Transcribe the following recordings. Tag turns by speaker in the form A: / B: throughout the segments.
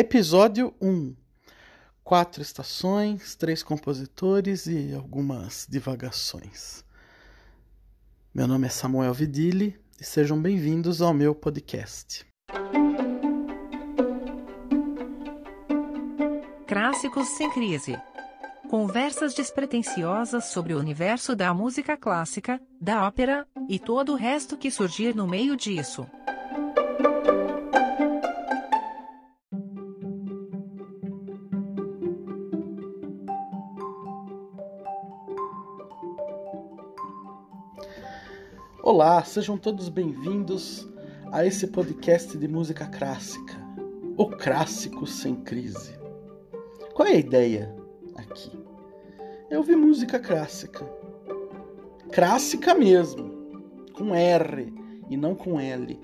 A: Episódio 1: Quatro estações, três compositores e algumas divagações. Meu nome é Samuel Vidili e sejam bem-vindos ao meu podcast.
B: Clássicos sem crise. Conversas despretensiosas sobre o universo da música clássica, da ópera e todo o resto que surgir no meio disso.
A: Olá, sejam todos bem-vindos a esse podcast de música clássica, o clássico sem crise. Qual é a ideia aqui? É ouvir música clássica, clássica mesmo, com R e não com L.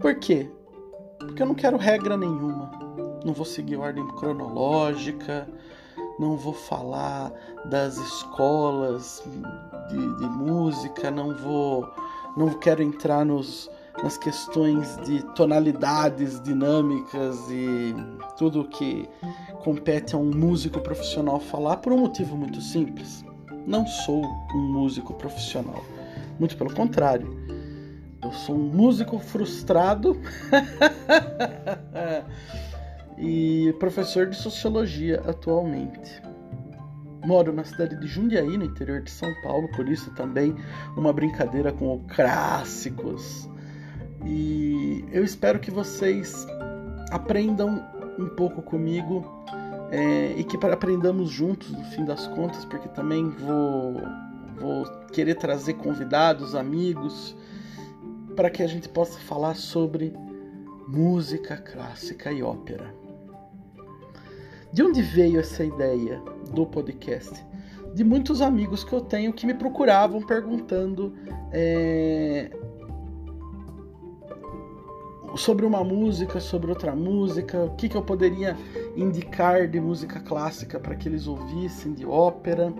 A: Por quê? Porque eu não quero regra nenhuma, não vou seguir ordem cronológica, não vou falar das escolas de, de música, não vou, não quero entrar nos, nas questões de tonalidades dinâmicas e tudo que compete a um músico profissional falar por um motivo muito simples. Não sou um músico profissional, muito pelo contrário. Eu sou um músico frustrado e professor de sociologia atualmente. Moro na cidade de Jundiaí, no interior de São Paulo, por isso também uma brincadeira com o clássicos. E eu espero que vocês aprendam um pouco comigo é, e que aprendamos juntos no fim das contas, porque também vou, vou querer trazer convidados, amigos, para que a gente possa falar sobre música clássica e ópera. De onde veio essa ideia do podcast? De muitos amigos que eu tenho que me procuravam perguntando é, sobre uma música, sobre outra música, o que, que eu poderia indicar de música clássica para que eles ouvissem, de ópera.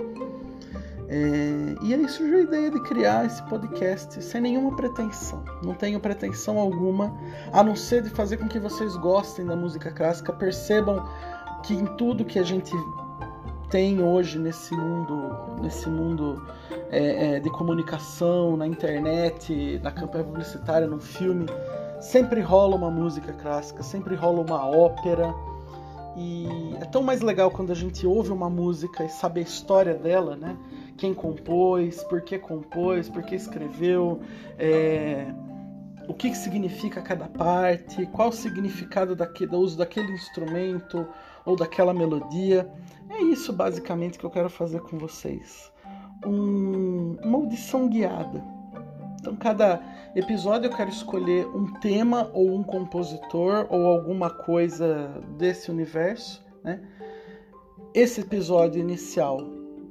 A: É, e aí surgiu a ideia de criar esse podcast sem nenhuma pretensão. Não tenho pretensão alguma, a não ser de fazer com que vocês gostem da música clássica, percebam que em tudo que a gente tem hoje nesse mundo, nesse mundo é, é, de comunicação, na internet, na campanha publicitária, no filme, sempre rola uma música clássica, sempre rola uma ópera. E é tão mais legal quando a gente ouve uma música e sabe a história dela, né? Quem compôs, por que compôs, por que escreveu, é, o que, que significa cada parte, qual o significado daquele, do uso daquele instrumento, ou daquela melodia. É isso basicamente que eu quero fazer com vocês. Um, uma audição guiada. Então, cada episódio eu quero escolher um tema ou um compositor ou alguma coisa desse universo. Né? Esse episódio inicial,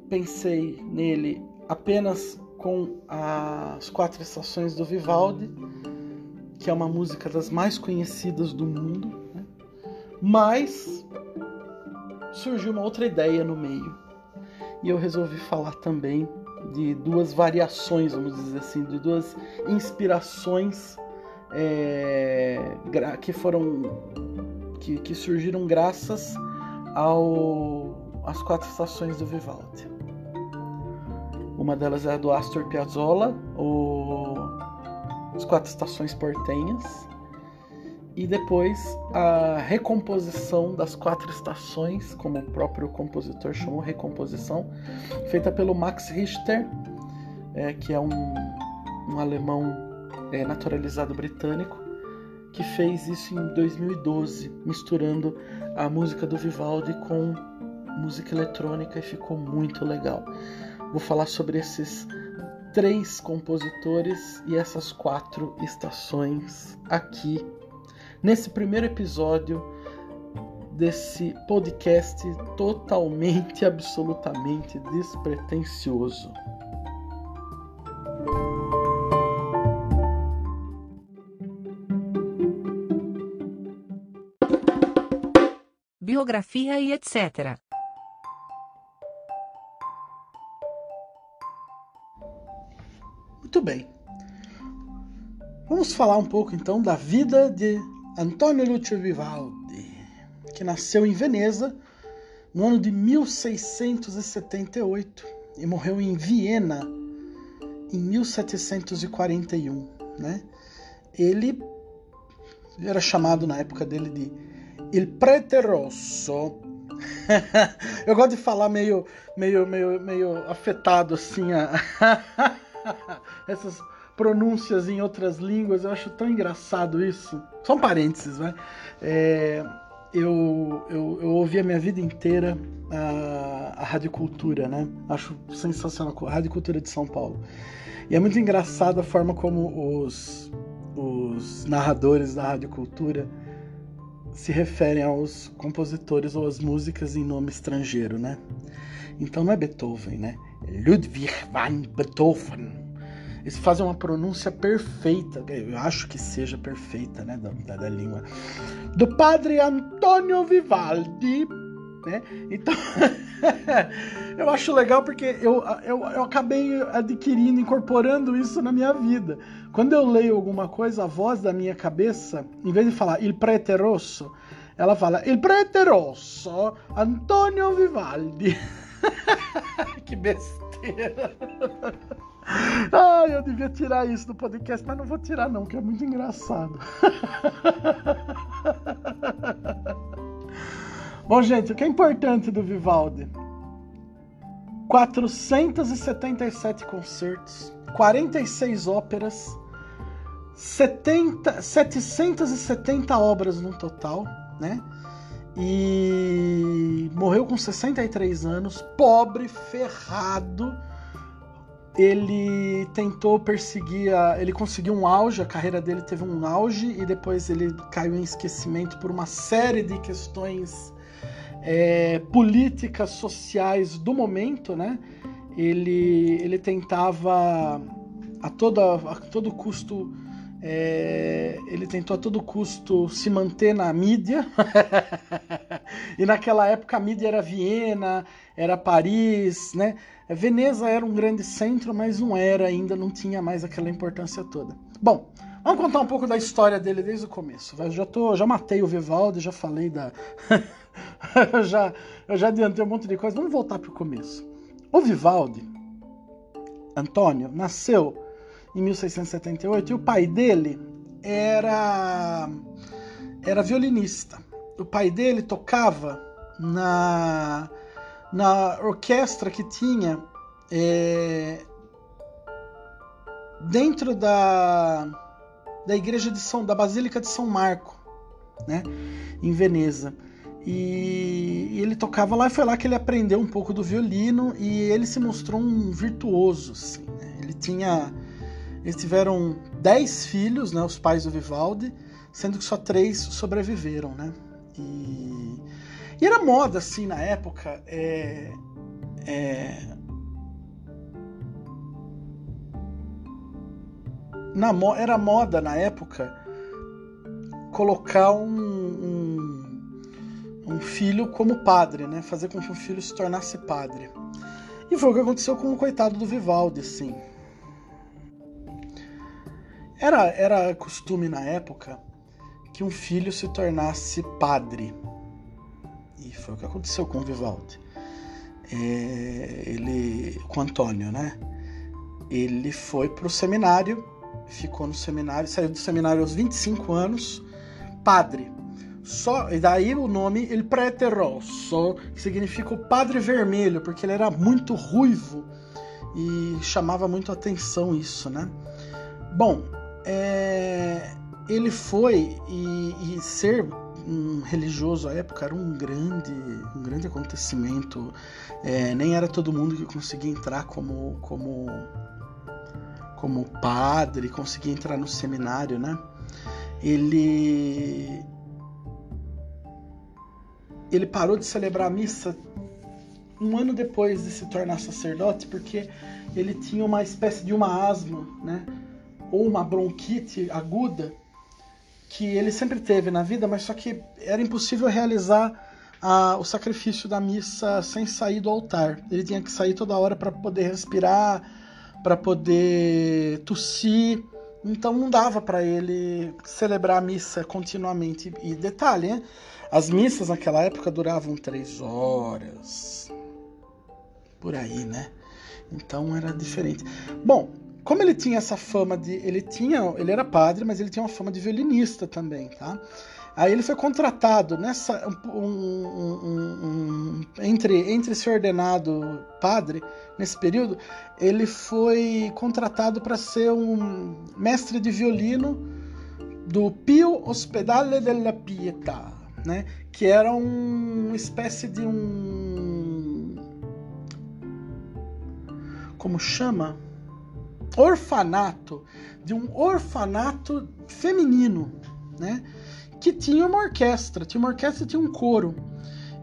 A: pensei nele apenas com as quatro estações do Vivaldi, que é uma música das mais conhecidas do mundo. Mas surgiu uma outra ideia no meio. E eu resolvi falar também de duas variações, vamos dizer assim, de duas inspirações é, que foram que, que, surgiram graças ao às quatro estações do Vivaldi. Uma delas é a do Astor Piazzolla, o, as quatro estações portenhas, e depois a recomposição das quatro estações, como o próprio compositor chamou recomposição, feita pelo Max Richter, é, que é um, um alemão é, naturalizado britânico, que fez isso em 2012, misturando a música do Vivaldi com música eletrônica e ficou muito legal. Vou falar sobre esses três compositores e essas quatro estações aqui nesse primeiro episódio desse podcast totalmente, absolutamente despretensioso.
B: Biografia e etc.
A: Muito bem. Vamos falar um pouco então da vida de Antônio Lúcio Vivaldi. que nasceu em Veneza no ano de 1678 e morreu em Viena em 1741, né? Ele era chamado na época dele de Il Prete Rosso. Eu gosto de falar meio, meio, meio, meio afetado assim, a... essas pronúncias em outras línguas. Eu acho tão engraçado isso. Só um parênteses, né? É, eu, eu, eu ouvi a minha vida inteira a, a Rádio Cultura, né? Acho sensacional. A Rádio Cultura de São Paulo. E é muito engraçado a forma como os, os narradores da Rádio Cultura se referem aos compositores ou às músicas em nome estrangeiro, né? Então não é Beethoven, né? Ludwig van Beethoven. Eles fazem uma pronúncia perfeita, eu acho que seja perfeita, né, da, da, da língua. Do padre Antonio Vivaldi, né? Então, eu acho legal porque eu, eu, eu acabei adquirindo, incorporando isso na minha vida. Quando eu leio alguma coisa, a voz da minha cabeça, em vez de falar il prete rosso, ela fala il prete rosso, Antonio Vivaldi. que besteira. Ai, eu devia tirar isso do podcast, mas não vou tirar não, que é muito engraçado. Bom, gente, o que é importante do Vivaldi? 477 concertos, 46 óperas, 70, 770 obras no total, né? E morreu com 63 anos, pobre, ferrado. Ele tentou perseguir, a, ele conseguiu um auge, a carreira dele teve um auge e depois ele caiu em esquecimento por uma série de questões é, políticas sociais do momento, né? Ele, ele tentava a, toda, a todo custo é, ele tentou a todo custo se manter na mídia. e naquela época a mídia era Viena, era Paris, né? Veneza era um grande centro, mas não era ainda, não tinha mais aquela importância toda. Bom, vamos contar um pouco da história dele desde o começo. Eu já, tô, já matei o Vivaldi, já falei da. eu, já, eu já adiantei um monte de coisa. Vamos voltar para o começo. O Vivaldi, Antônio, nasceu em 1678, e o pai dele era, era violinista. O pai dele tocava na, na orquestra que tinha é, dentro da, da igreja de São, da Basílica de São Marco, né, em Veneza. E, e, ele tocava lá e foi lá que ele aprendeu um pouco do violino e ele se mostrou um virtuoso. Assim, né? Ele tinha eles tiveram dez filhos, né, os pais do Vivaldi, sendo que só três sobreviveram, né? E, e era moda, assim, na época, é, é, na, era moda na época colocar um, um, um, filho como padre, né? Fazer com que o filho se tornasse padre. E foi o que aconteceu com o coitado do Vivaldi, assim. Era, era costume na época que um filho se tornasse padre. Foi o que aconteceu com o Vivaldi. É, ele, com Antônio, né? Ele foi para o seminário, ficou no seminário, saiu do seminário aos 25 anos, padre. Só, e daí o nome Il Prete Rosso, que significa o padre vermelho, porque ele era muito ruivo e chamava muito atenção isso, né? Bom, é, ele foi e, e, ser um religioso à época era um grande, um grande acontecimento. É, nem era todo mundo que conseguia entrar como, como, como padre, conseguia entrar no seminário, né? Ele ele parou de celebrar a missa um ano depois de se tornar sacerdote, porque ele tinha uma espécie de uma asma, né? ou uma bronquite aguda que ele sempre teve na vida, mas só que era impossível realizar o sacrifício da missa sem sair do altar. Ele tinha que sair toda hora para poder respirar, para poder tossir então não dava para ele celebrar a missa continuamente. E detalhe, as missas naquela época duravam três horas, por aí, né? Então era diferente. Bom, como ele tinha essa fama de, ele tinha, ele era padre, mas ele tinha uma fama de violinista também, tá? Aí ele foi contratado nessa um, um, um, entre entre ser ordenado padre nesse período, ele foi contratado para ser um mestre de violino do Pio Ospedale della Pietà, né? Que era uma espécie de um como chama? Orfanato, de um orfanato feminino, né? que tinha uma orquestra, tinha uma orquestra tinha um coro.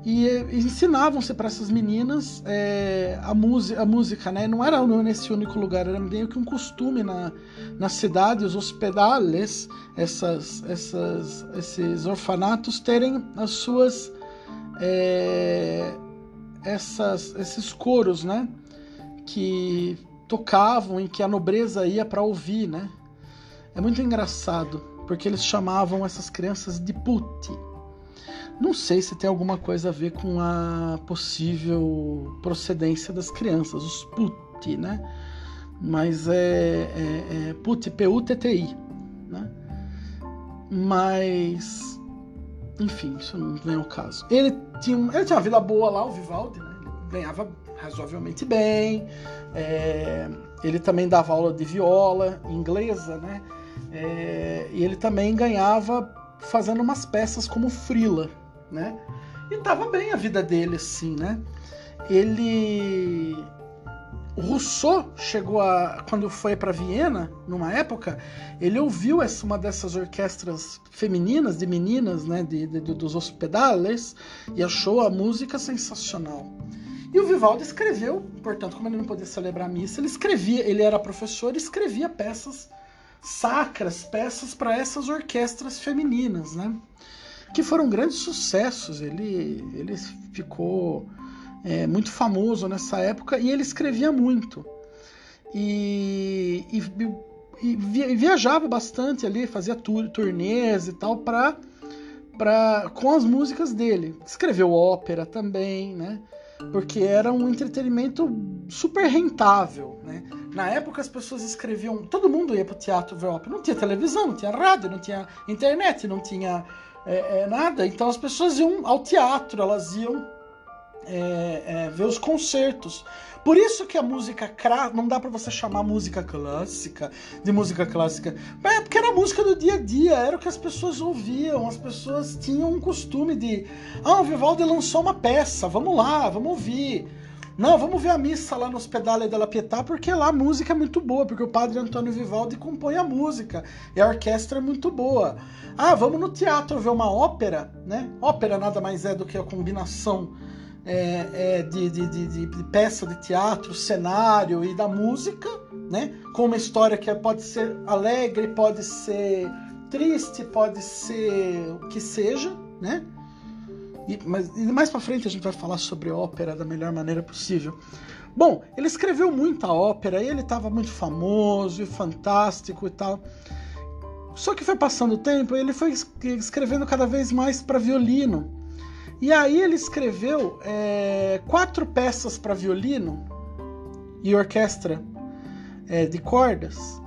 A: E, e ensinavam-se para essas meninas é, a, a música, né? Não era nesse único lugar, era meio que um costume na, na cidade, os hospedales, essas, essas, esses orfanatos, terem as suas. É, essas, esses coros, né? Que tocavam e que a nobreza ia para ouvir, né? É muito engraçado porque eles chamavam essas crianças de putti. Não sei se tem alguma coisa a ver com a possível procedência das crianças, os putti, né? Mas é, é, é putti, P-U-T-T-I, né? Mas, enfim, isso não vem ao caso. Ele tinha, ele tinha uma vida boa lá, o Vivaldi, né? Ele ganhava razoavelmente bem. É, ele também dava aula de viola inglesa, né? É, e ele também ganhava fazendo umas peças como frila, né? E tava bem a vida dele, assim, né? Ele. O Rousseau chegou a. Quando foi para Viena, numa época, ele ouviu essa, uma dessas orquestras femininas, de meninas, né? De, de, dos hospedales, e achou a música sensacional. E o Vivaldi escreveu, portanto, como ele não podia celebrar a missa, ele escrevia, ele era professor e escrevia peças sacras, peças para essas orquestras femininas, né? Que foram grandes sucessos. Ele, ele ficou é, muito famoso nessa época e ele escrevia muito. E, e, e viajava bastante ali, fazia turnês e tal para Pra, com as músicas dele. Escreveu ópera também, né? Porque era um entretenimento super rentável, né? Na época as pessoas escreviam, todo mundo ia para o teatro ver ópera. Não tinha televisão, não tinha rádio, não tinha internet, não tinha é, é, nada. Então as pessoas iam ao teatro, elas iam é, é ver os concertos. Por isso que a música não dá para você chamar música clássica de música clássica, é porque era a música do dia a dia, era o que as pessoas ouviam, as pessoas tinham um costume de, ah, o Vivaldi lançou uma peça, vamos lá, vamos ouvir. Não, vamos ver a missa lá no Hospedale della Pietà, porque lá a música é muito boa, porque o padre Antônio Vivaldi compõe a música e a orquestra é muito boa. Ah, vamos no teatro ver uma ópera, né? Ópera nada mais é do que a combinação é, é, de, de, de, de, peça de teatro, cenário e da música, né? Com uma história que pode ser alegre, pode ser triste, pode ser o que seja, né? E, mas e mais para frente a gente vai falar sobre ópera da melhor maneira possível. Bom, ele escreveu muita ópera, ele estava muito famoso e fantástico e tal. Só que foi passando o tempo ele foi escrevendo cada vez mais para violino. E aí ele escreveu é, quatro peças para violino e orquestra é, de cordas,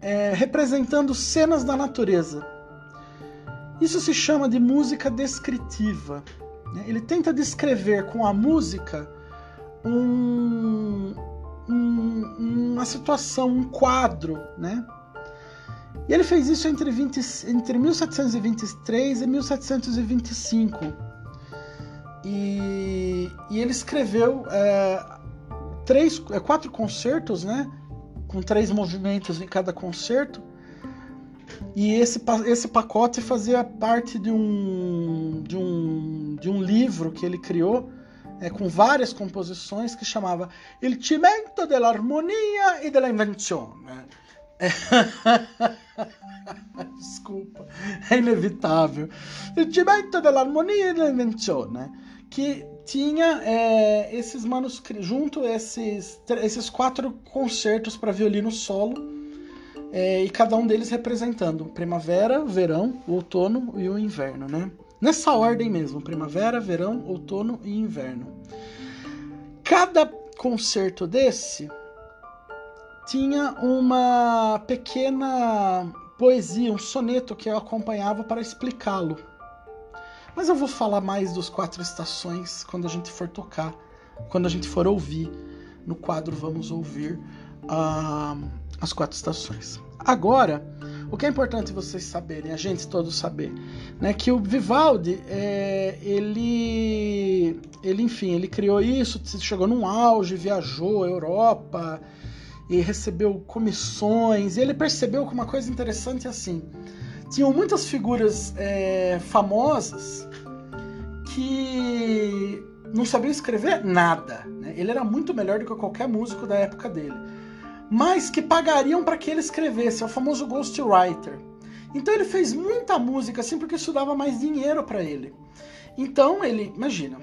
A: é, representando cenas da natureza. Isso se chama de música descritiva. Né? Ele tenta descrever com a música um, um, uma situação, um quadro, né? E ele fez isso entre, 20, entre 1723 e 1725. E, e ele escreveu é, três, é, quatro concertos, né? Com três movimentos em cada concerto e esse, esse pacote fazia parte de um, de um, de um livro que ele criou é, com várias composições que chamava Il cimento dell'armonia e della invenzione. É... Desculpa, é inevitável. Il cimento dell'armonia e della invenzione, que tinha é, esses manuscritos, junto esses, esses quatro concertos para violino solo é, e cada um deles representando primavera, verão, outono e o inverno, né? Nessa ordem mesmo, primavera, verão, outono e inverno. Cada concerto desse tinha uma pequena poesia, um soneto que eu acompanhava para explicá-lo. Mas eu vou falar mais dos quatro estações quando a gente for tocar, quando a gente for ouvir. No quadro vamos ouvir uh, as quatro estações. Agora, o que é importante vocês saberem, a gente todos saber, né, que o Vivaldi, é, ele, ele, enfim, ele criou isso, chegou num auge, viajou a Europa e recebeu comissões. E ele percebeu que uma coisa interessante é assim, tinham muitas figuras é, famosas que não sabiam escrever nada. Né? Ele era muito melhor do que qualquer músico da época dele mas que pagariam para que ele escrevesse, é o famoso ghostwriter. Então ele fez muita música assim porque isso dava mais dinheiro para ele. Então ele, imagina,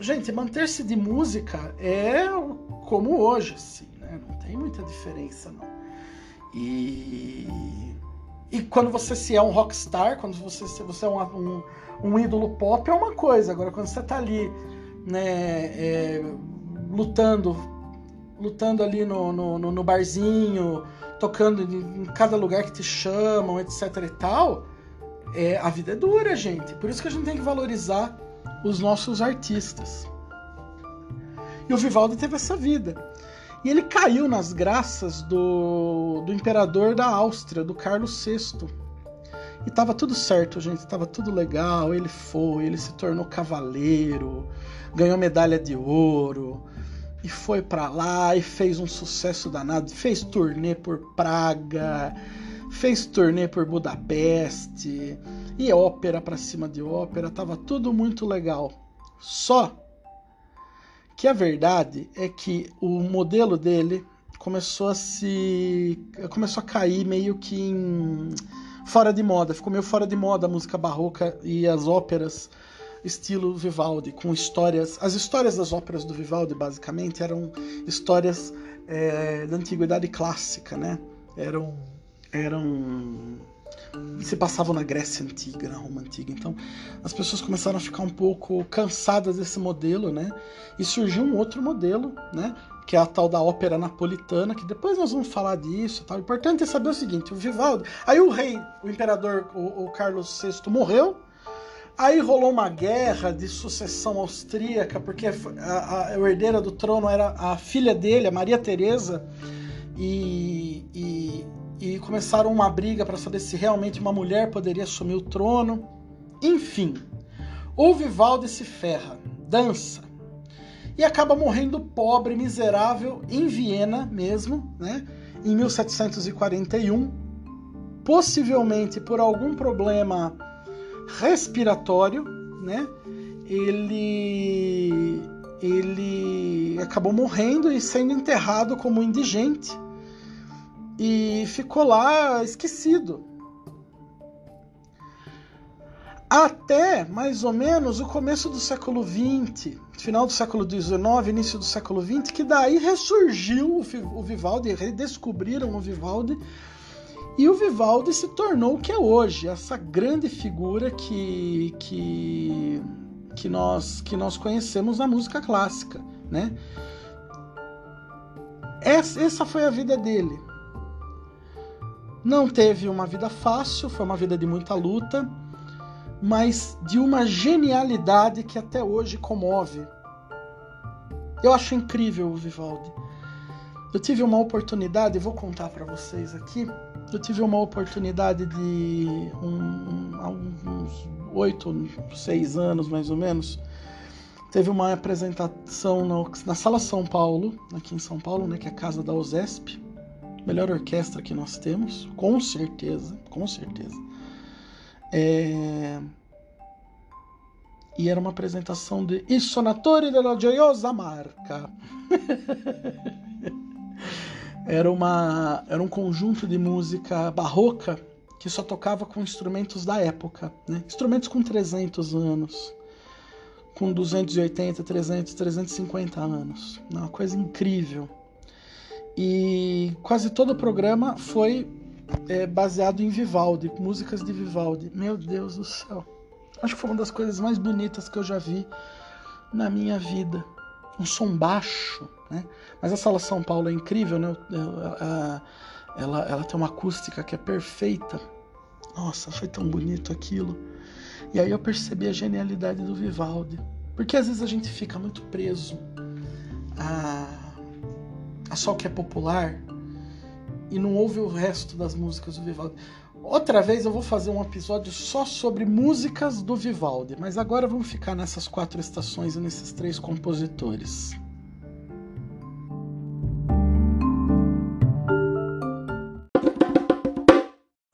A: gente, manter-se de música é como hoje, assim, né? Não tem muita diferença, não. E, e quando você se é um rockstar, quando você, você é um, um, um ídolo pop, é uma coisa. Agora, quando você tá ali, né, é, lutando lutando ali no, no, no barzinho, tocando em cada lugar que te chamam, etc e tal, é, a vida é dura, gente. Por isso que a gente tem que valorizar os nossos artistas. E o Vivaldi teve essa vida. E ele caiu nas graças do, do imperador da Áustria, do Carlos VI. E tava tudo certo, gente, tava tudo legal. Ele foi, ele se tornou cavaleiro, ganhou medalha de ouro, e foi para lá e fez um sucesso danado, fez turnê por Praga, fez turnê por Budapeste e ópera para cima de ópera, tava tudo muito legal. Só que a verdade é que o modelo dele começou a se começou a cair meio que em, fora de moda, ficou meio fora de moda a música barroca e as óperas estilo Vivaldi, com histórias. As histórias das óperas do Vivaldi, basicamente, eram histórias é, da antiguidade clássica, né? Eram. eram se passavam na Grécia antiga, na Roma antiga. Então, as pessoas começaram a ficar um pouco cansadas desse modelo, né? E surgiu um outro modelo, né? Que é a tal da ópera napolitana, que depois nós vamos falar disso. Tal. O importante é saber o seguinte: o Vivaldi. Aí o rei, o imperador, o, o Carlos VI morreu, Aí rolou uma guerra de sucessão austríaca, porque a, a, a herdeira do trono era a filha dele, a Maria Teresa, e, e, e começaram uma briga para saber se realmente uma mulher poderia assumir o trono. Enfim, o Vivaldi se ferra, dança, e acaba morrendo pobre, miserável, em Viena mesmo, né? em 1741, possivelmente por algum problema respiratório, né? Ele ele acabou morrendo e sendo enterrado como indigente e ficou lá esquecido. Até mais ou menos o começo do século XX, final do século XIX, início do século XX, que daí ressurgiu o Vivaldi, redescobriram o Vivaldi e o Vivaldi se tornou o que é hoje, essa grande figura que, que, que, nós, que nós conhecemos na música clássica. Né? Essa, essa foi a vida dele. Não teve uma vida fácil, foi uma vida de muita luta, mas de uma genialidade que até hoje comove. Eu acho incrível o Vivaldi. Eu tive uma oportunidade, vou contar para vocês aqui eu tive uma oportunidade de um, há uns oito, seis anos mais ou menos. Teve uma apresentação no, na Sala São Paulo, aqui em São Paulo, né, que é a casa da OSESP, melhor orquestra que nós temos, com certeza, com certeza. É... E era uma apresentação de I Sonatori della Gioiosa Marca. era, uma, era um conjunto de música barroca que só tocava com instrumentos da época, né? instrumentos com 300 anos, com 280, 300, 350 anos, uma coisa incrível. E quase todo o programa foi é, baseado em Vivaldi, músicas de Vivaldi. Meu Deus do céu. Acho que foi uma das coisas mais bonitas que eu já vi na minha vida. Um som baixo, né? Mas a sala São Paulo é incrível, né? Ela, ela, ela tem uma acústica que é perfeita. Nossa, foi tão bonito aquilo. E aí eu percebi a genialidade do Vivaldi. Porque às vezes a gente fica muito preso a, a só o que é popular e não ouve o resto das músicas do Vivaldi. Outra vez eu vou fazer um episódio só sobre músicas do Vivaldi, mas agora vamos ficar nessas quatro estações e nesses três compositores.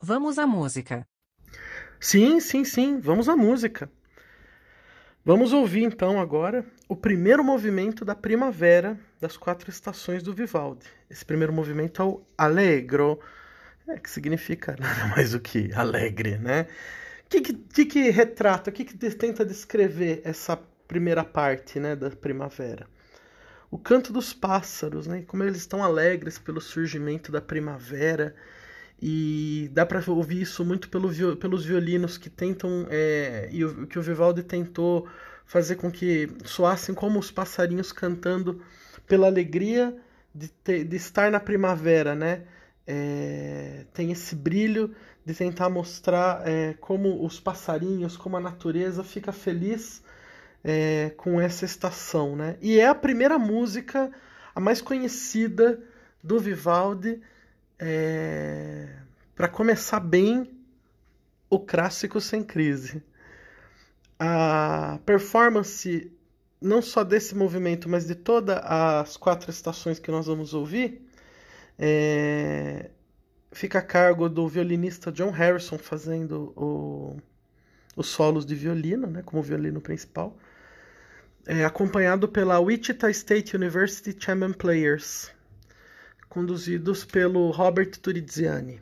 B: Vamos à música.
A: Sim, sim, sim, vamos à música. Vamos ouvir então agora o primeiro movimento da primavera das quatro estações do Vivaldi. Esse primeiro movimento é o Allegro, é, que significa nada mais do que alegre, né? O que, que, que, retrata, o que, que tenta descrever essa primeira parte né, da primavera? O canto dos pássaros, né? Como eles estão alegres pelo surgimento da primavera e dá para ouvir isso muito pelo, pelos violinos que tentam é, e o, que o Vivaldi tentou fazer com que soassem como os passarinhos cantando pela alegria de, ter, de estar na primavera, né? É, tem esse brilho de tentar mostrar é, como os passarinhos, como a natureza fica feliz é, com essa estação, né? E é a primeira música, a mais conhecida do Vivaldi é, para começar bem o clássico sem crise. A performance não só desse movimento, mas de todas as quatro estações que nós vamos ouvir, é, fica a cargo do violinista John Harrison fazendo o, os solos de violino, né, como violino principal, é, acompanhado pela Wichita State University Chamber Players conduzidos pelo Robert Turiziani.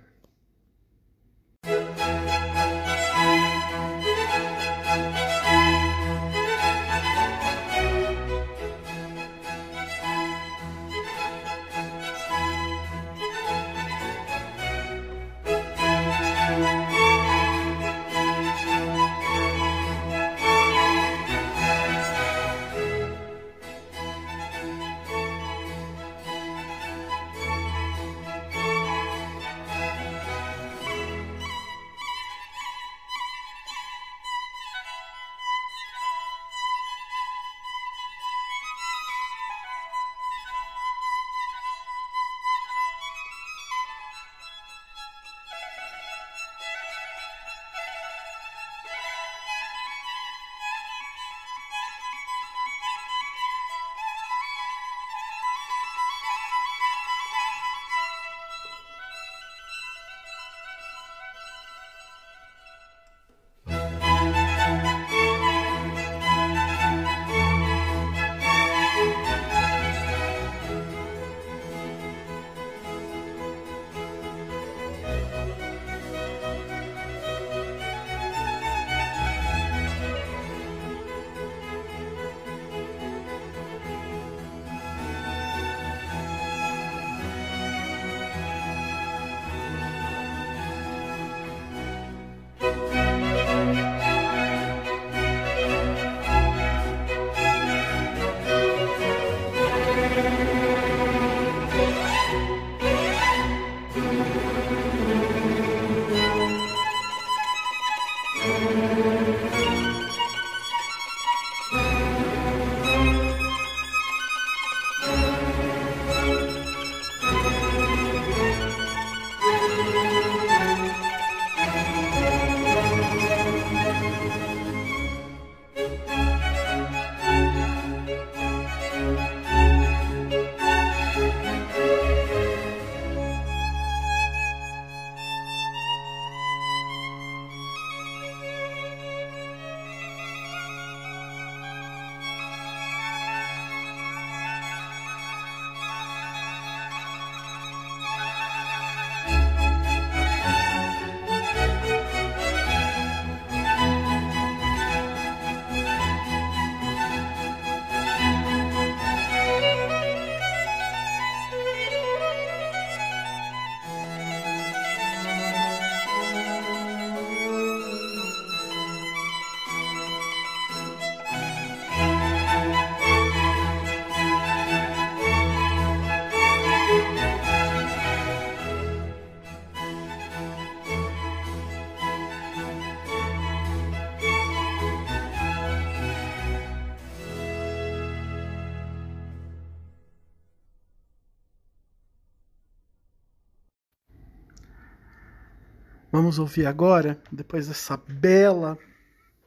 A: Vamos ouvir agora, depois dessa bela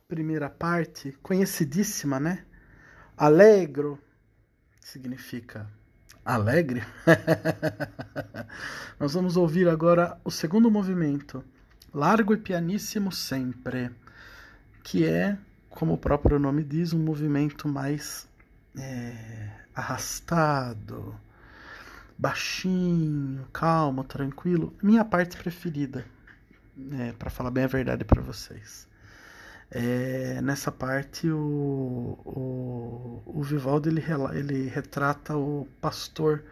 A: primeira parte, conhecidíssima, né? Alegro significa alegre. Nós vamos ouvir agora o segundo movimento, largo e pianíssimo sempre, que é, como o próprio nome diz, um movimento mais é, arrastado, baixinho, calmo, tranquilo. Minha parte preferida, é, para falar bem a verdade para vocês. É, nessa parte o, o, o Vivaldi ele, ele retrata o pastor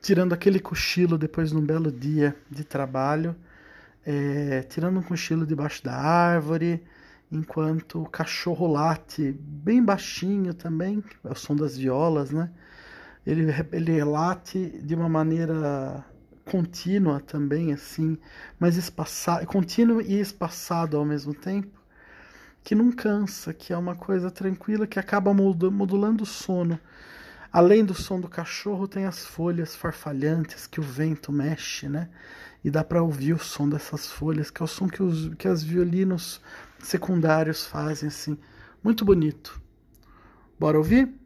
A: tirando aquele cochilo depois de um belo dia de trabalho, é, tirando um cochilo debaixo da árvore, enquanto o cachorro late bem baixinho também, é o som das violas, né? Ele, ele late de uma maneira contínua também, assim, mas espaçado, contínuo e espaçado ao mesmo tempo que não cansa, que é uma coisa tranquila que acaba modulando o sono. Além do som do cachorro, tem as folhas farfalhantes que o vento mexe, né? E dá para ouvir o som dessas folhas, que é o som que os que as violinos secundários fazem assim, muito bonito. Bora ouvir?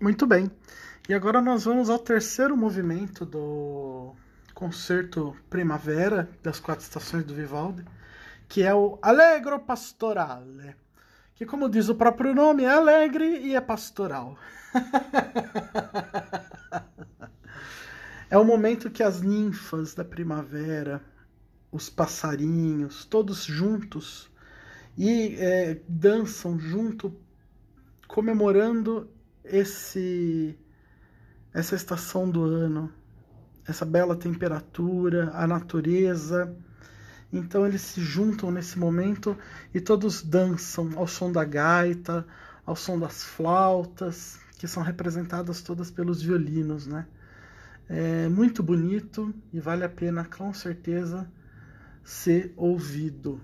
A: Muito bem. E agora nós vamos ao terceiro movimento do concerto Primavera das quatro estações do Vivaldi, que é o Allegro Pastorale, que como diz o próprio nome, é alegre e é pastoral. é o momento que as ninfas da primavera, os passarinhos, todos juntos e é, dançam junto, comemorando esse essa estação do ano, essa bela temperatura, a natureza Então eles se juntam nesse momento e todos dançam ao som da gaita, ao som das flautas, que são representadas todas pelos violinos, né? É muito bonito e vale a pena com certeza ser ouvido.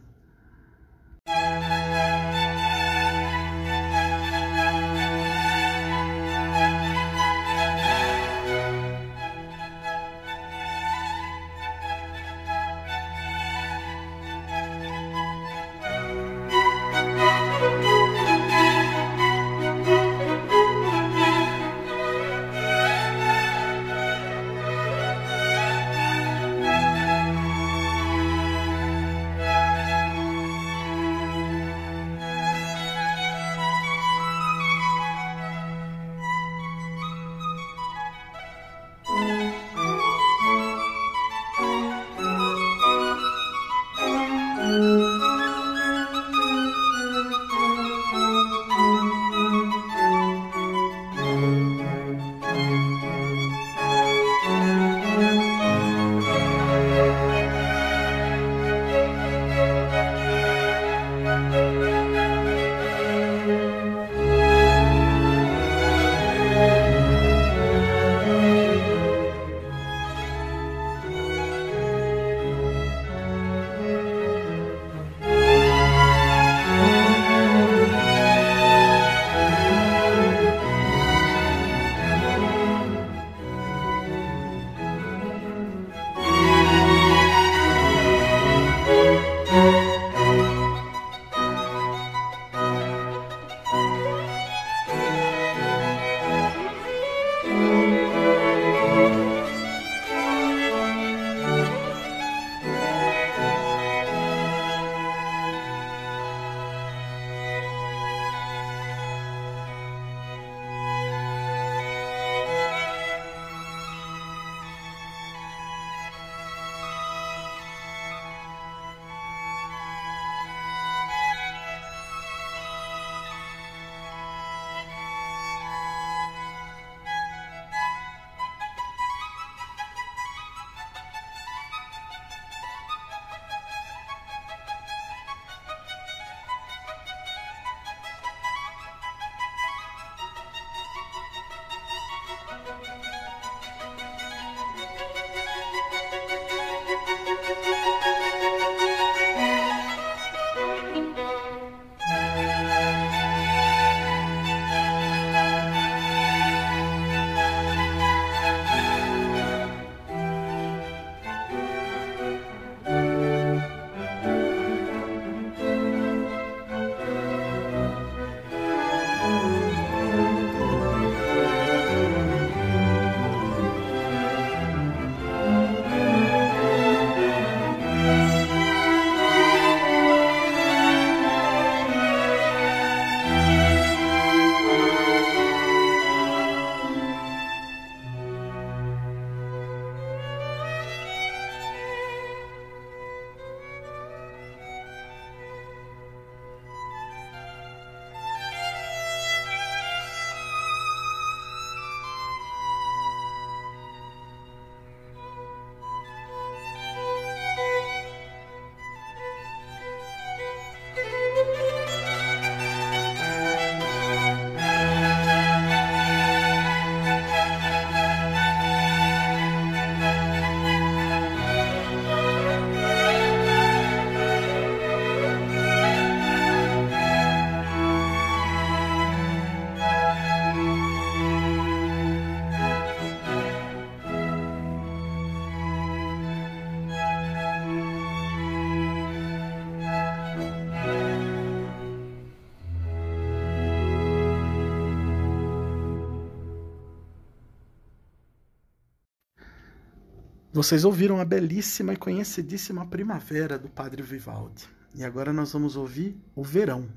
A: Vocês ouviram a belíssima e conhecidíssima Primavera do Padre Vivaldi. E agora nós vamos ouvir o Verão.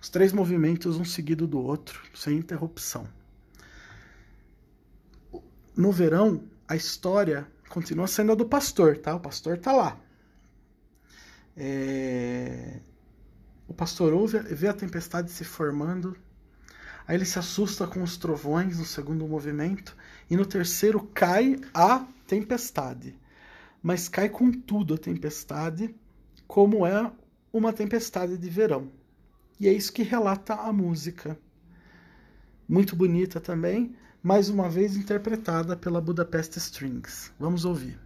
A: Os três movimentos, um seguido do outro, sem interrupção. No verão, a história continua sendo a do pastor, tá? O pastor tá lá. É... O pastor ouve, vê a tempestade se formando, aí ele se assusta com os trovões no segundo movimento, e no terceiro cai a tempestade. mas cai com tudo a tempestade, como é uma tempestade de verão. E é isso que relata a música. Muito bonita também, mais uma vez interpretada pela Budapest Strings. Vamos ouvir.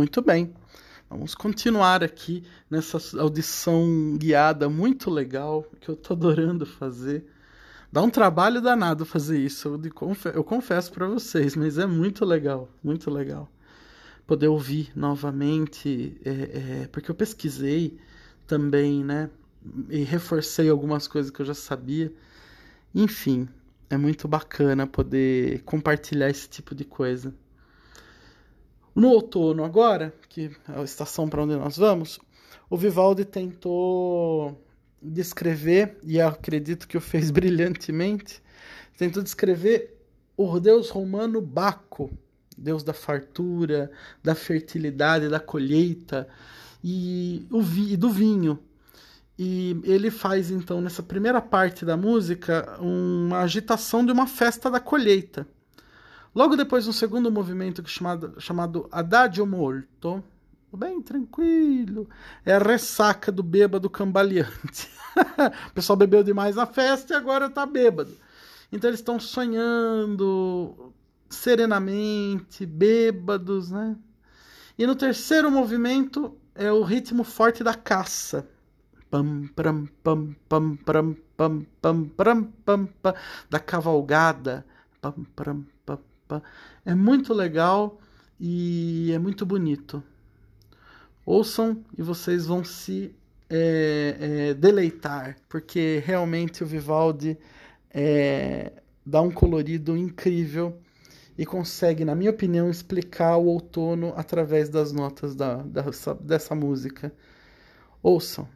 A: Muito bem. Vamos continuar aqui nessa audição guiada muito legal que eu estou adorando fazer. Dá um trabalho danado fazer isso, eu confesso para vocês, mas é muito legal, muito legal. Poder ouvir novamente, é, é, porque eu pesquisei também, né? E reforcei algumas coisas que eu já sabia. Enfim, é muito bacana poder compartilhar esse tipo de coisa. No outono, agora, que é a estação para onde nós vamos, o Vivaldi tentou descrever, e acredito que o fez brilhantemente, tentou descrever o deus romano Baco, deus da fartura, da fertilidade, da colheita e, vi, e do vinho. E ele faz então nessa primeira parte da música uma agitação de uma festa da colheita. Logo depois, um segundo movimento chamado, chamado Adagio Molto, bem tranquilo, é a ressaca do bêbado cambaleante. o pessoal bebeu demais na festa e agora está bêbado. Então eles estão sonhando serenamente, bêbados, né? E no terceiro movimento é o ritmo forte da caça. Pam, pam, pam, pam, pam, pam, pam, pam, pam, pam, da cavalgada. Pam, pam, É muito legal e é muito bonito. Ouçam e vocês vão se é, é, deleitar, porque realmente o Vivaldi é, dá um colorido incrível e consegue, na minha opinião, explicar o outono através das notas da, dessa, dessa música. Ouçam.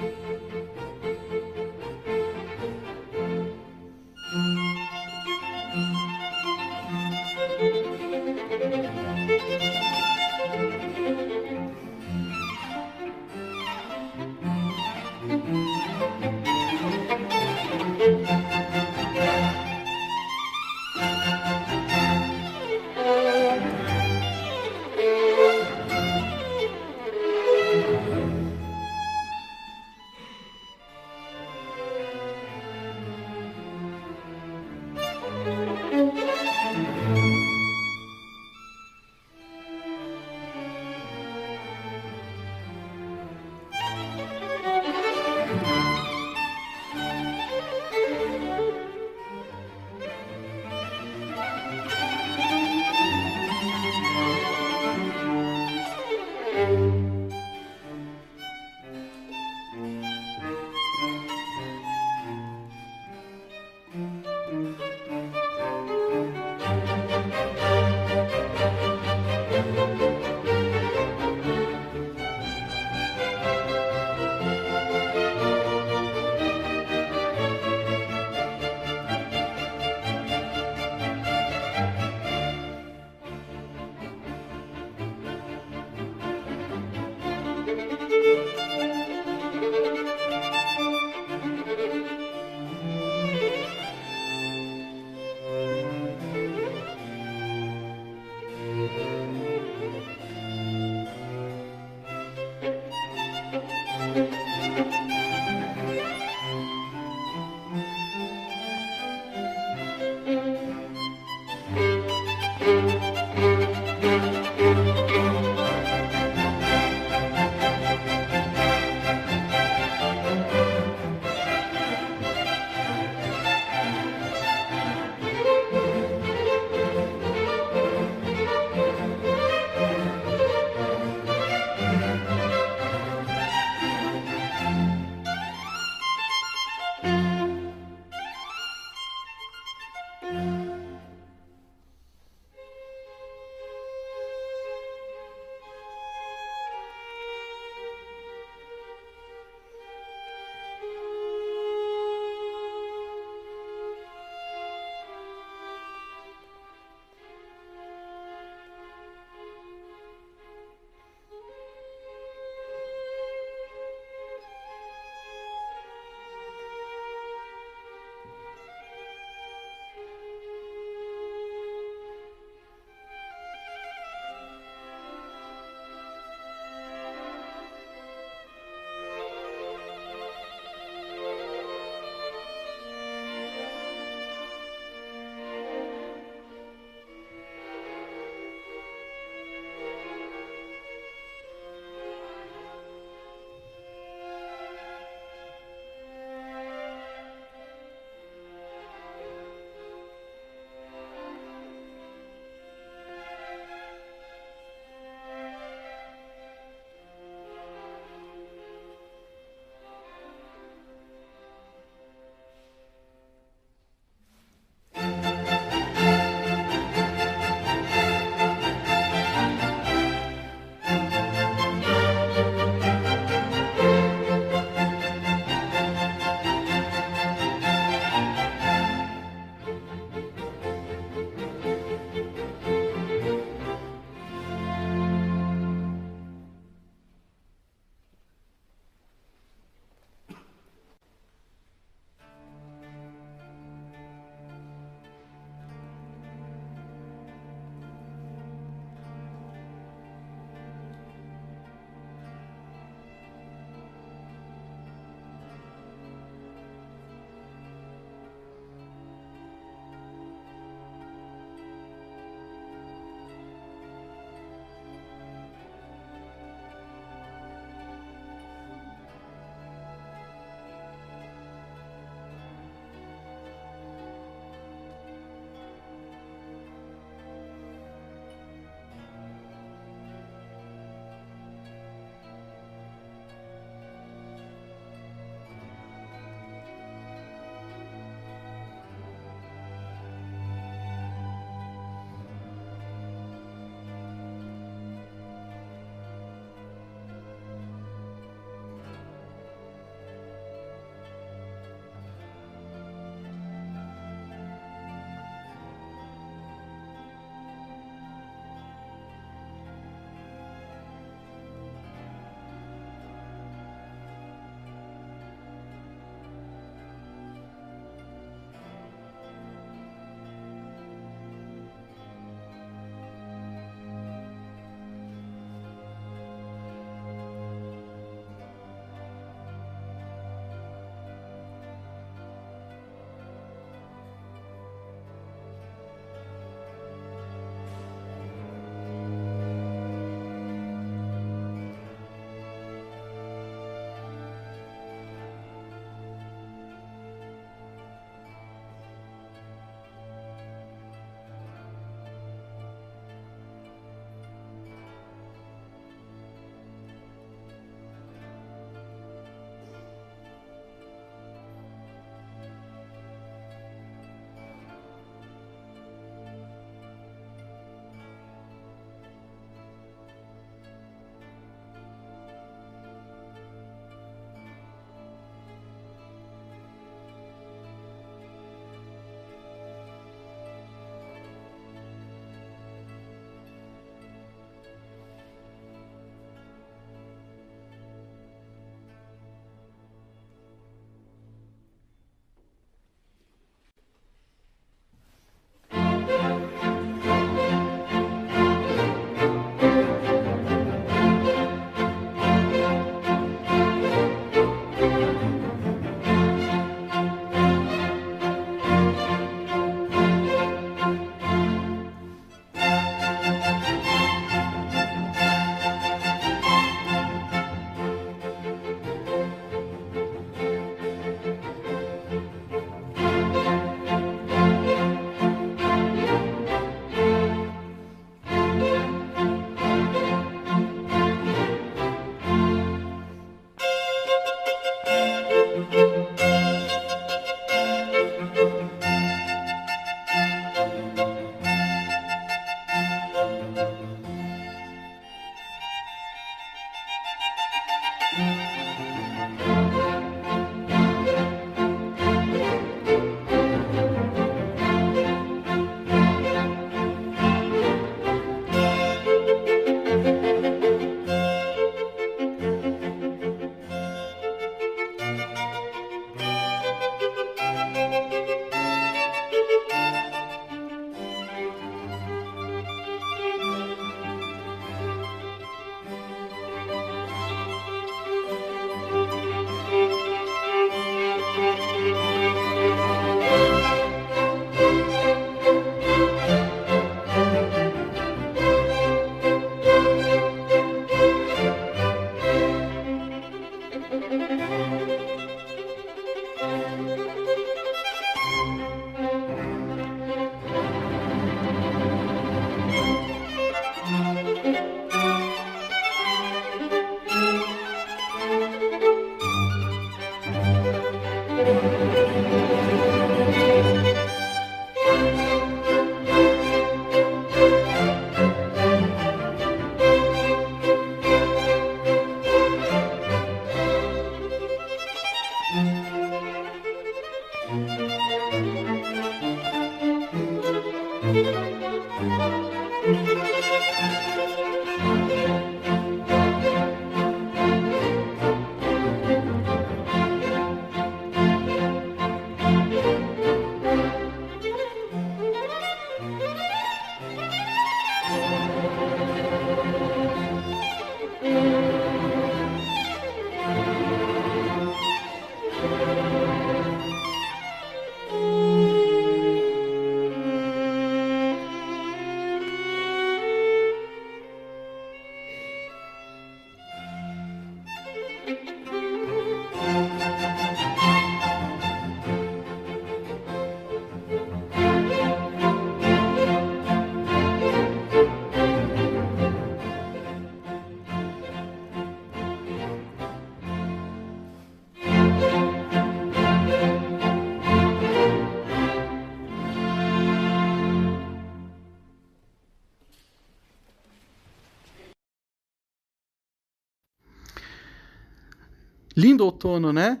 A: Lindo outono, né?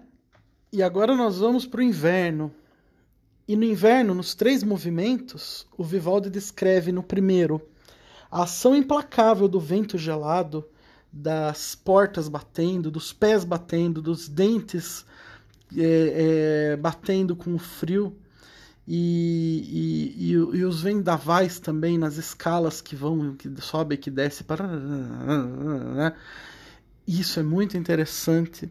A: E agora nós vamos para o inverno. E no inverno, nos três movimentos, o Vivaldi descreve no primeiro a ação implacável do vento gelado, das portas batendo, dos pés batendo, dos dentes é, é, batendo com o frio. E, e, e, e, os vendavais também nas escalas que vão, que sobe que desce. Né? Isso é muito interessante.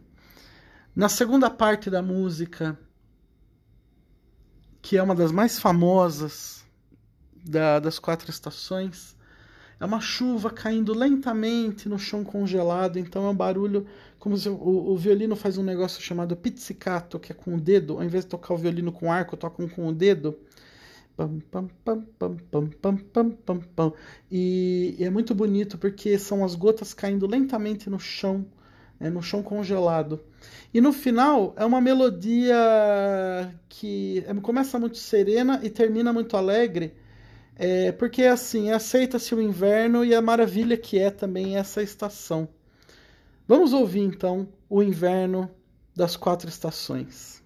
A: Na segunda parte da música, que é uma das mais famosas da, das quatro estações, é uma chuva caindo lentamente no chão congelado, então é um barulho como se o, o violino faz um negócio chamado pizzicato, que é com o dedo, ao invés de tocar o violino com arco, tocam com o dedo. Pam, pam, pam, pam, pam, pam, pam, pam, pam. E, e é muito bonito porque são as gotas caindo lentamente no chão é, no chão congelado. E no final é uma melodia que é, começa muito serena e termina muito alegre, é, porque assim, aceita-se o inverno e a maravilha que é também essa estação. Vamos ouvir então o inverno das quatro estações.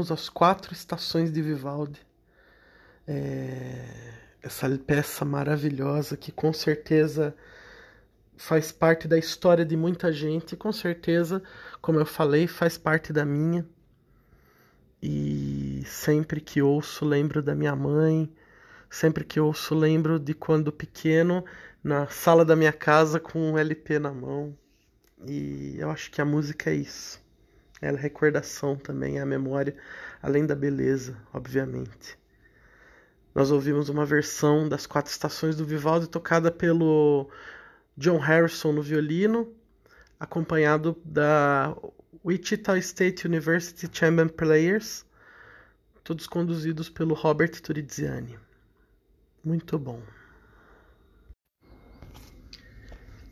A: Terminamos as quatro estações de Vivaldi. É... Essa peça maravilhosa que com certeza faz parte da história de muita gente, e com certeza, como eu falei, faz parte da minha. E sempre que ouço, lembro da minha mãe, sempre que ouço, lembro de quando pequeno, na sala da minha casa com um LP na mão. E eu acho que a música é isso. Ela é recordação também, é a memória, além da beleza, obviamente. Nós ouvimos uma versão das quatro estações do Vivaldi tocada pelo John Harrison no violino, acompanhado da Wichita State University Chamber Players, todos conduzidos pelo Robert Turiziani. Muito bom.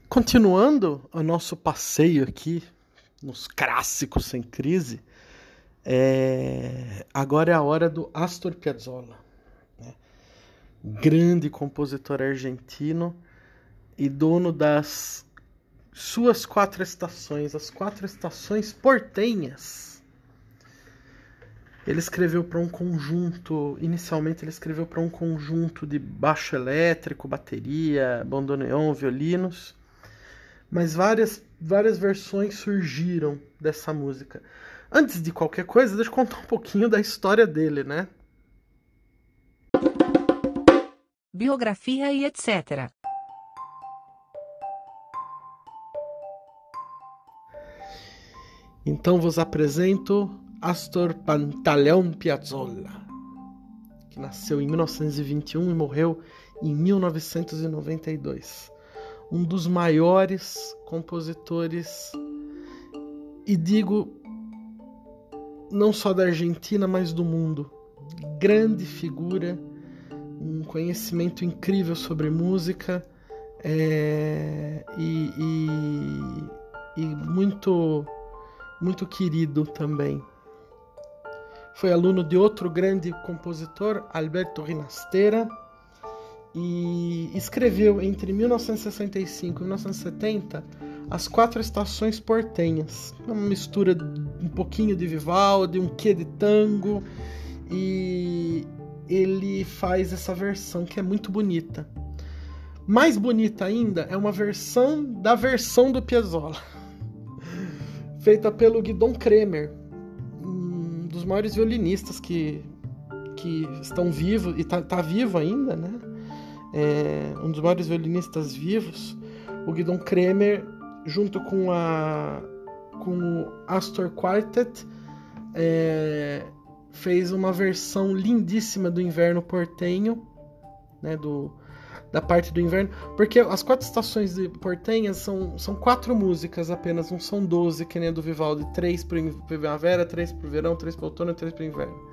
A: Continuando o nosso passeio aqui nos clássicos sem crise, é... agora é a hora do Astor Piazzolla, né? grande compositor argentino e dono das suas quatro estações, as quatro estações portenhas. Ele escreveu para um conjunto, inicialmente ele escreveu para um conjunto de baixo elétrico, bateria, bandoneon, violinos, mas várias várias versões surgiram dessa música. Antes de qualquer coisa, deixa eu contar um pouquinho da história dele, né?
B: Biografia e etc.
A: Então vos apresento Astor Pantaleão Piazzolla, que nasceu em 1921 e morreu em 1992. Um dos maiores compositores, e digo não só da Argentina, mas do mundo. Grande figura, um conhecimento incrível sobre música é, e, e, e muito muito querido também. Foi aluno de outro grande compositor, Alberto Rinastera, e escreveu entre 1965 e 1970 as quatro estações portenhas, uma mistura um pouquinho de Vivaldi, um quê de tango, e ele faz essa versão que é muito bonita. Mais bonita ainda é uma versão da versão do Piazzolla feita pelo Guidon Kremer, um dos maiores violinistas que, que estão vivos, e tá, tá vivo ainda, né? É, um dos maiores violinistas vivos, o Guidon Kremer, junto com a com o Astor Quartet, é, fez uma versão lindíssima do Inverno Portenho, né, do, da parte do inverno, porque as quatro estações de Portenha são, são quatro músicas apenas, não são doze, que nem a do Vivaldi, três para primavera, três para o verão, três para outono e três para inverno.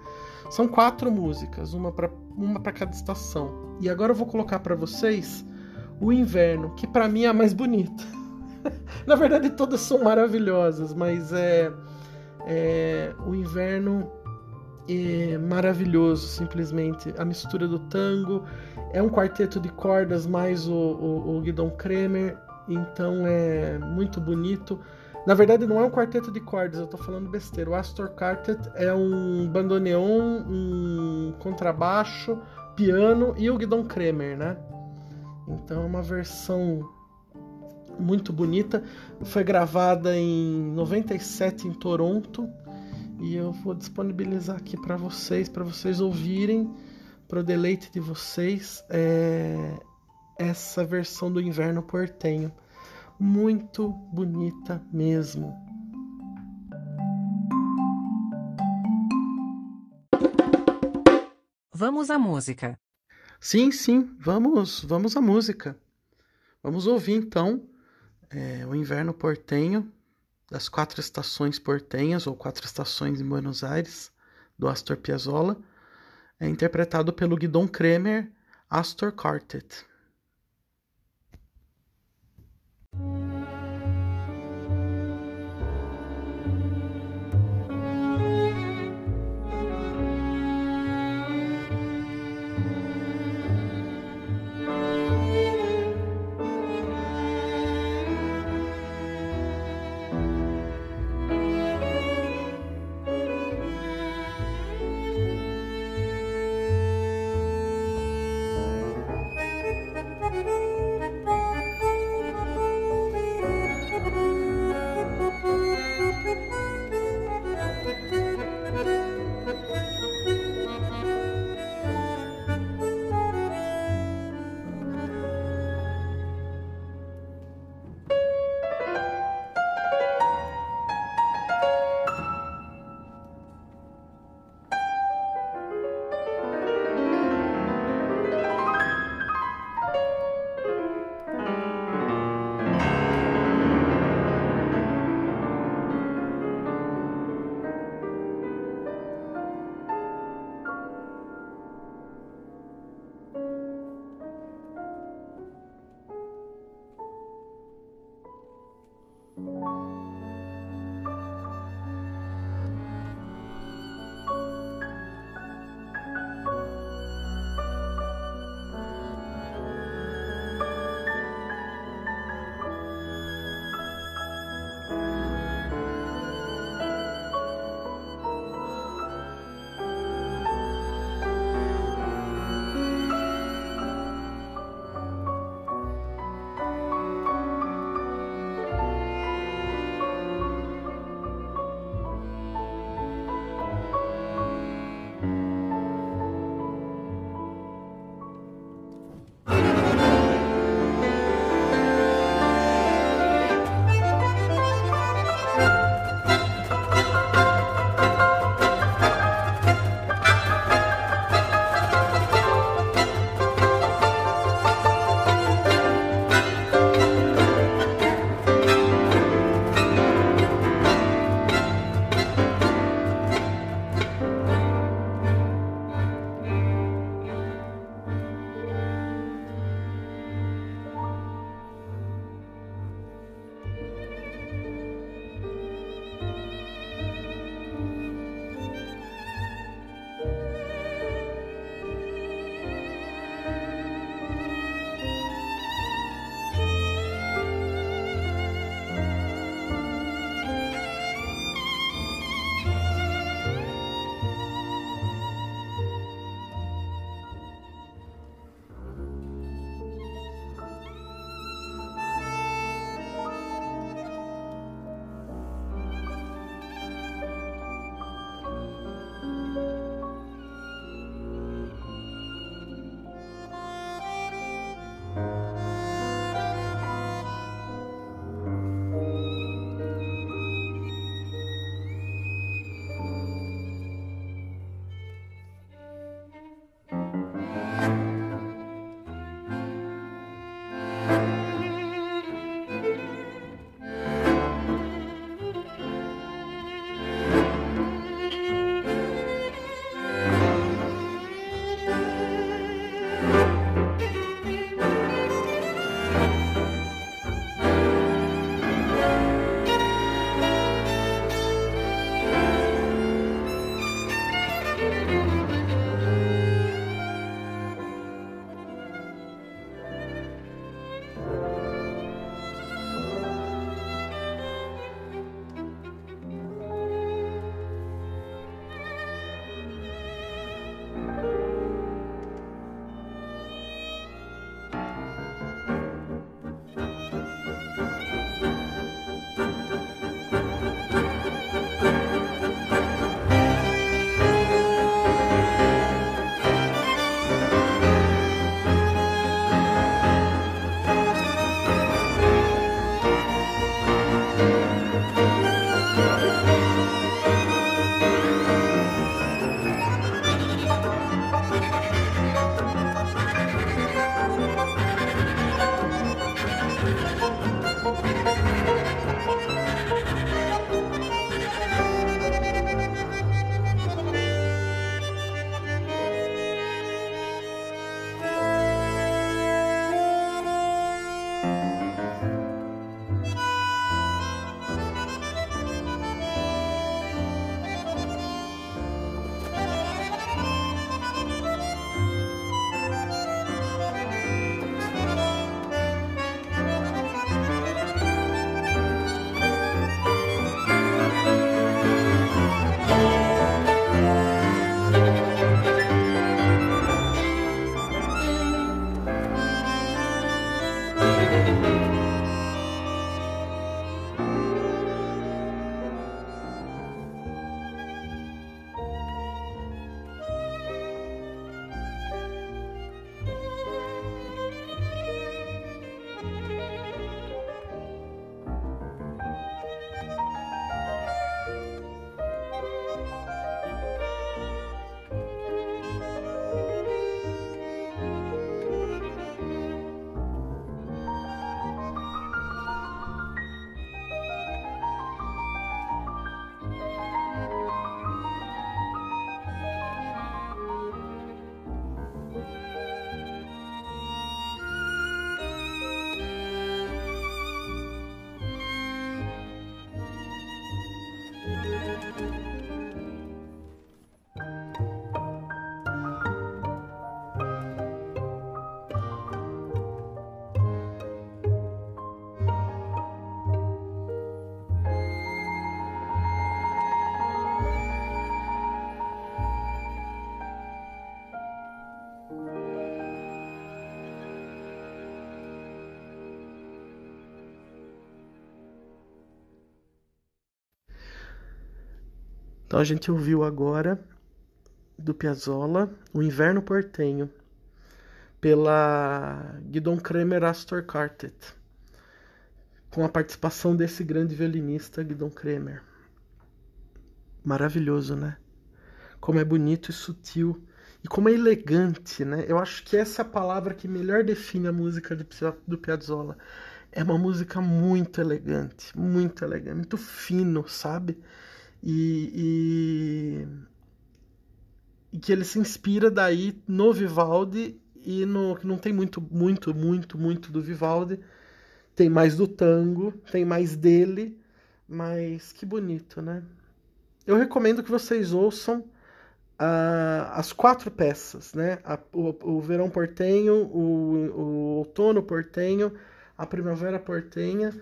A: São quatro músicas, uma para uma para cada estação. E agora eu vou colocar para vocês o inverno, que para mim é a mais bonita. Na verdade todas são maravilhosas, mas é, é o inverno é maravilhoso, simplesmente. A mistura do tango, é um quarteto de cordas mais o, o, o Guidon Kremer, então é muito bonito. Na verdade, não é um quarteto de cordas, eu tô falando besteira. O Astor Quartet é um bandoneon, um contrabaixo, piano e o Guidon Kremer, né? Então é uma versão muito bonita. Foi gravada em 97 em Toronto e eu vou disponibilizar aqui para vocês, para vocês ouvirem, para o deleite de vocês, é, essa versão do Inverno Portenho. Muito bonita mesmo.
B: Vamos à música.
A: Sim, sim, vamos, vamos à música. Vamos ouvir então é, o Inverno Portenho das quatro estações portenhas, ou quatro estações em Buenos Aires, do Astor Piazzolla, é interpretado pelo Guidon Kremer Astor Quartet. you Então a gente ouviu agora do Piazzolla, O Inverno Portenho, pela Guidon Kremer Astor Quartet, com a participação desse grande violinista Guidon Kremer. Maravilhoso, né? Como é bonito e sutil e como é elegante, né? Eu acho que essa é a palavra que melhor define a música do Piazzolla. É uma música muito elegante, muito elegante, muito fino, sabe? E, e, e que ele se inspira daí no Vivaldi e no que não tem muito, muito, muito, muito do Vivaldi. Tem mais do tango, tem mais dele, mas que bonito, né? Eu recomendo que vocês ouçam uh, as quatro peças, né? A, o, o, verão portenho, o, o outono portenho, a primavera portenha,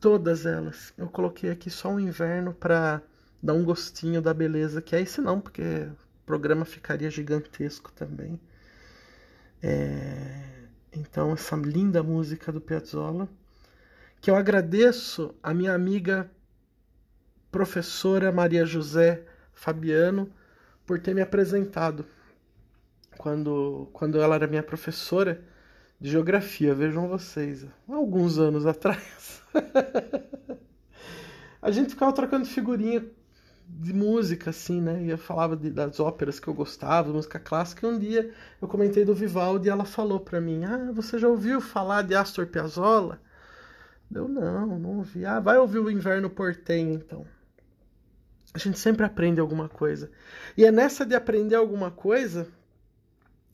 A: todas elas. Eu coloquei aqui só o inverno para dar um gostinho da beleza que é esse não, porque o programa ficaria gigantesco também. É... Então, essa linda música do Piazzolla, que eu agradeço a minha amiga professora Maria José Fabiano por ter me apresentado quando, quando ela era minha professora de geografia, vejam vocês, alguns anos atrás. a gente ficava trocando figurinha de música, assim, né? E eu falava de, das óperas que eu gostava, música clássica. E um dia eu comentei do Vivaldi e ela falou para mim: Ah, você já ouviu falar de Astor Piazzolla? Eu não, não ouvi. Ah, vai ouvir o Inverno Portenho, então. A gente sempre aprende alguma coisa. E é nessa de aprender alguma coisa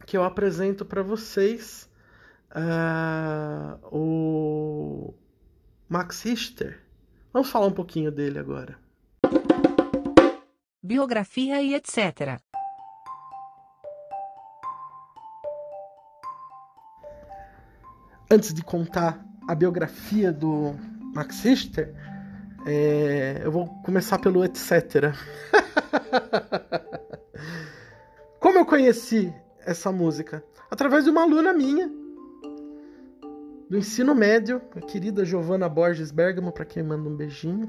A: que eu apresento para vocês uh, o Max Richter. Vamos falar um pouquinho dele agora.
B: Biografia e etc.
A: Antes de contar a biografia do Max Richter, é, eu vou começar pelo etc. Como eu conheci essa música? Através de uma aluna minha do ensino médio, a querida Giovanna Borges Bergamo, para quem manda um beijinho.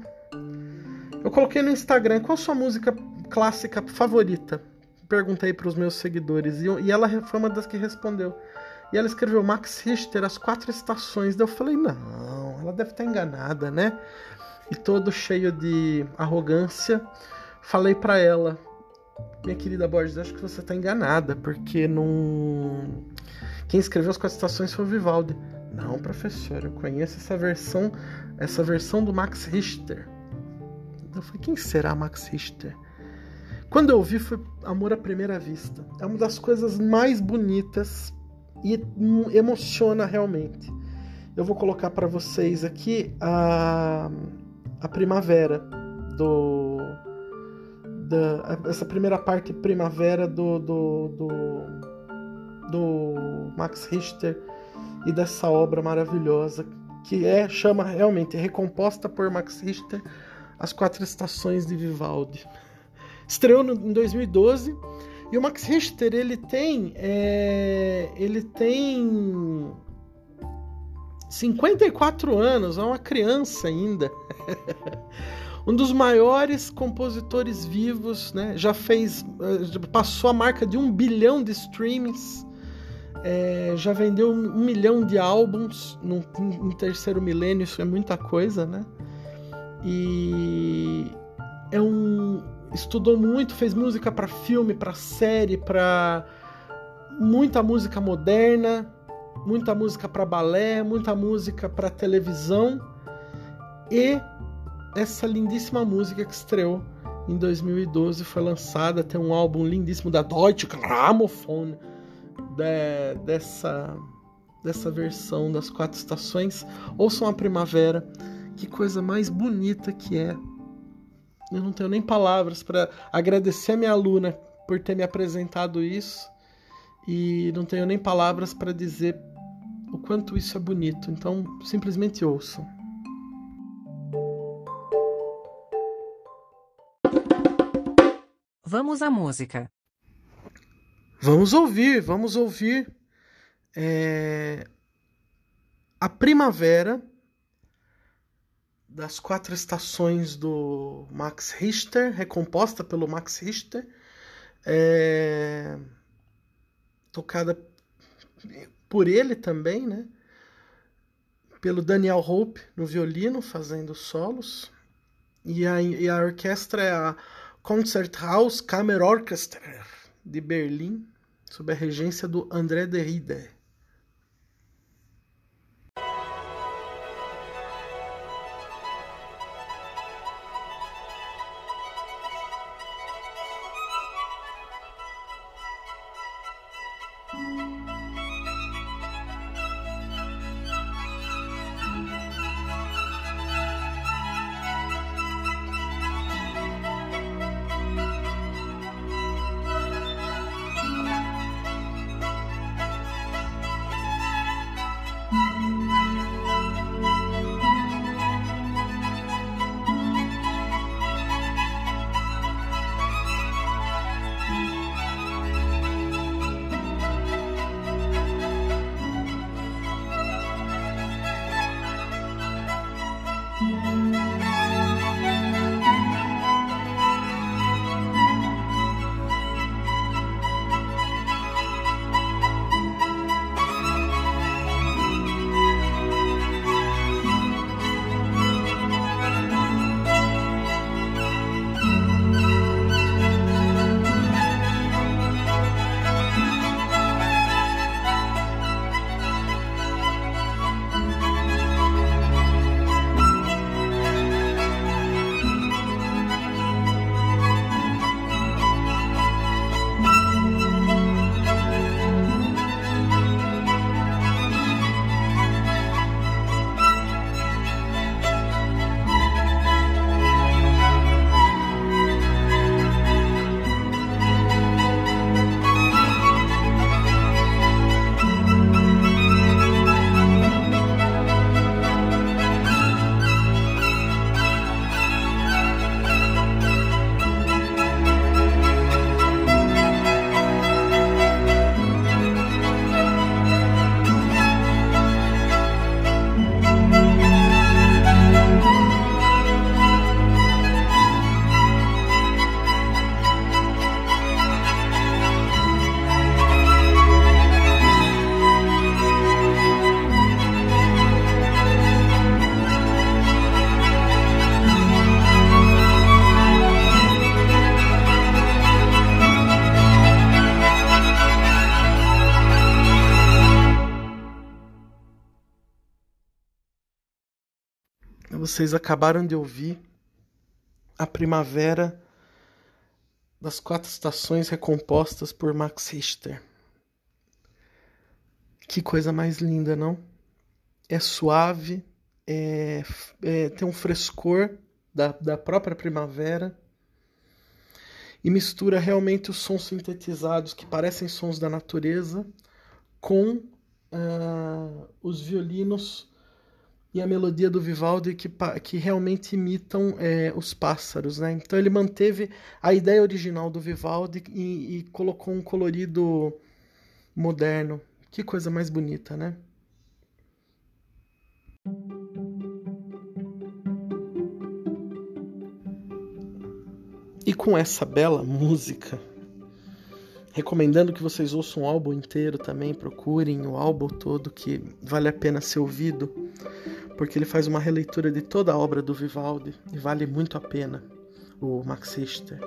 A: Eu coloquei no Instagram qual a sua música clássica favorita. Perguntei para os meus seguidores e ela foi uma das que respondeu. E ela escreveu Max Richter, As Quatro Estações. Daí eu falei, não, ela deve estar enganada, né? e todo cheio de arrogância, falei para ela: Minha querida Borges, acho que você está enganada, porque não. Quem escreveu as quatro estações foi o Vivaldi. Não, professor, eu conheço essa versão, essa versão do Max Richter. Eu falei: Quem será Max Richter? Quando eu ouvi foi amor à primeira vista. É uma das coisas mais bonitas e emociona realmente. Eu vou colocar para vocês aqui a a primavera do da, essa primeira parte primavera do, do, do, do Max Richter e dessa obra maravilhosa que é chama realmente recomposta por Max Richter as quatro estações de Vivaldi estreou no, em 2012 e o Max Richter ele tem é, ele tem 54 anos, é uma criança ainda. um dos maiores compositores vivos, né? Já fez, eh, passou a marca de um bilhão de streams, é, já vendeu um milhão de álbuns no, no terceiro milênio, isso é muita coisa, né? E é um estudou muito, fez música para filme, para série, para muita música moderna, muita música para balé, muita música para televisão e essa lindíssima música que estreou em 2012 foi lançada, tem um álbum lindíssimo da Deutsche Grammophon de, dessa dessa versão das quatro estações. Ouçam a primavera, que coisa mais bonita que é. Eu não tenho nem palavras para agradecer a minha aluna por ter me apresentado isso e não tenho nem palavras para dizer o quanto isso é bonito. Então, simplesmente ouçam.
B: Vamos à música.
A: Vamos ouvir, vamos ouvir é, a primavera das quatro estações do Max Richter, recomposta pelo Max Richter, é... tocada por ele também, né? Pelo Daniel Hope no violino, fazendo solos. E a, e a orquestra é a Concerthaus Kammerorchester de Berlim, sob a regência do André de Vocês acabaram de ouvir a primavera das quatro estações recompostas por Max Richter. Que coisa mais linda, não? É suave, é, é, tem um frescor da, da própria primavera e mistura realmente os sons sintetizados que parecem sons da natureza com uh, os violinos e a melodia do Vivaldi que, que realmente imitam é, os pássaros, né? Então ele manteve a ideia original do Vivaldi e, e, colocou um colorido moderno. Que coisa mais bonita, né? E com essa bela música, recomendando que vocês ouçam o álbum inteiro também, procurem o álbum todo que vale a pena ser ouvido porque ele faz uma releitura de toda a obra do Vivaldi e vale muito a pena, o Max Richter.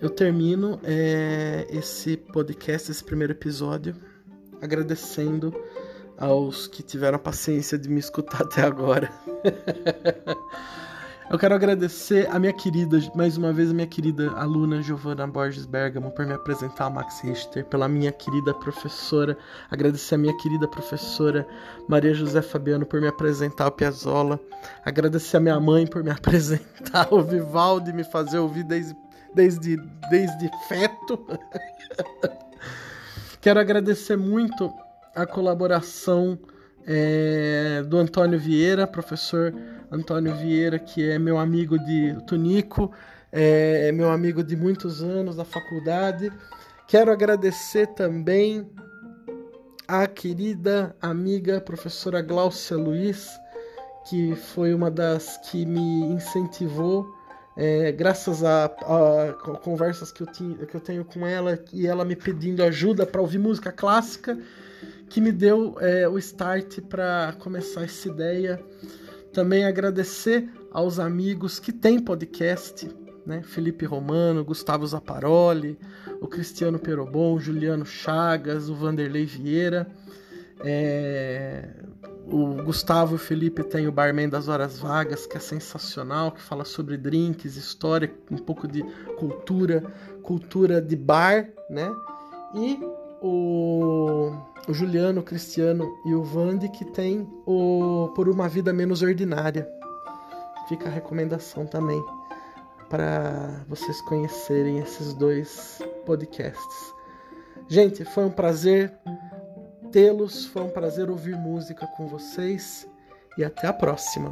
A: Eu termino é, esse podcast, esse primeiro episódio, agradecendo aos que tiveram a paciência de me escutar até agora. Eu quero agradecer a minha querida, mais uma vez, a minha querida aluna Giovanna Borges Bergamo por me apresentar a Max Richter, pela minha querida professora, agradecer a minha querida professora Maria José Fabiano por me apresentar o Piazzolla, agradecer a minha mãe por me apresentar o Vivaldi, me fazer ouvir desde, desde, desde feto. quero agradecer muito a colaboração é, do Antônio Vieira, professor Antônio Vieira, que é meu amigo de Tunico, é, é meu amigo de muitos anos da faculdade. Quero agradecer também a querida amiga professora Gláucia Luiz, que foi uma das que me incentivou, é, graças a, a, conversas que eu, tinha, que eu tenho com ela e ela me pedindo ajuda para ouvir música clássica, que me deu é, o start para começar essa ideia. Também agradecer aos amigos que têm podcast, né? Felipe Romano, Gustavo Zaparoli, o Cristiano Perobon, Juliano Chagas, o Vanderlei Vieira. É... O Gustavo e o Felipe tem o Barman das Horas Vagas, que é sensacional, que fala sobre drinks, história, um pouco de cultura, cultura de bar, né? E o, o Juliano, o Cristiano e o Vande, que tem o Por Uma Vida Menos Ordinária. Fica a recomendação também para vocês conhecerem esses dois podcasts. Gente, foi um prazer tê-los, foi um prazer ouvir música com vocês e até a próxima.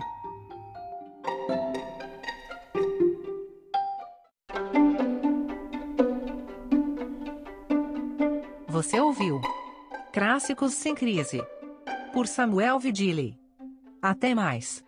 B: Você ouviu Clássicos sem Crise por Samuel Vidili. Até mais.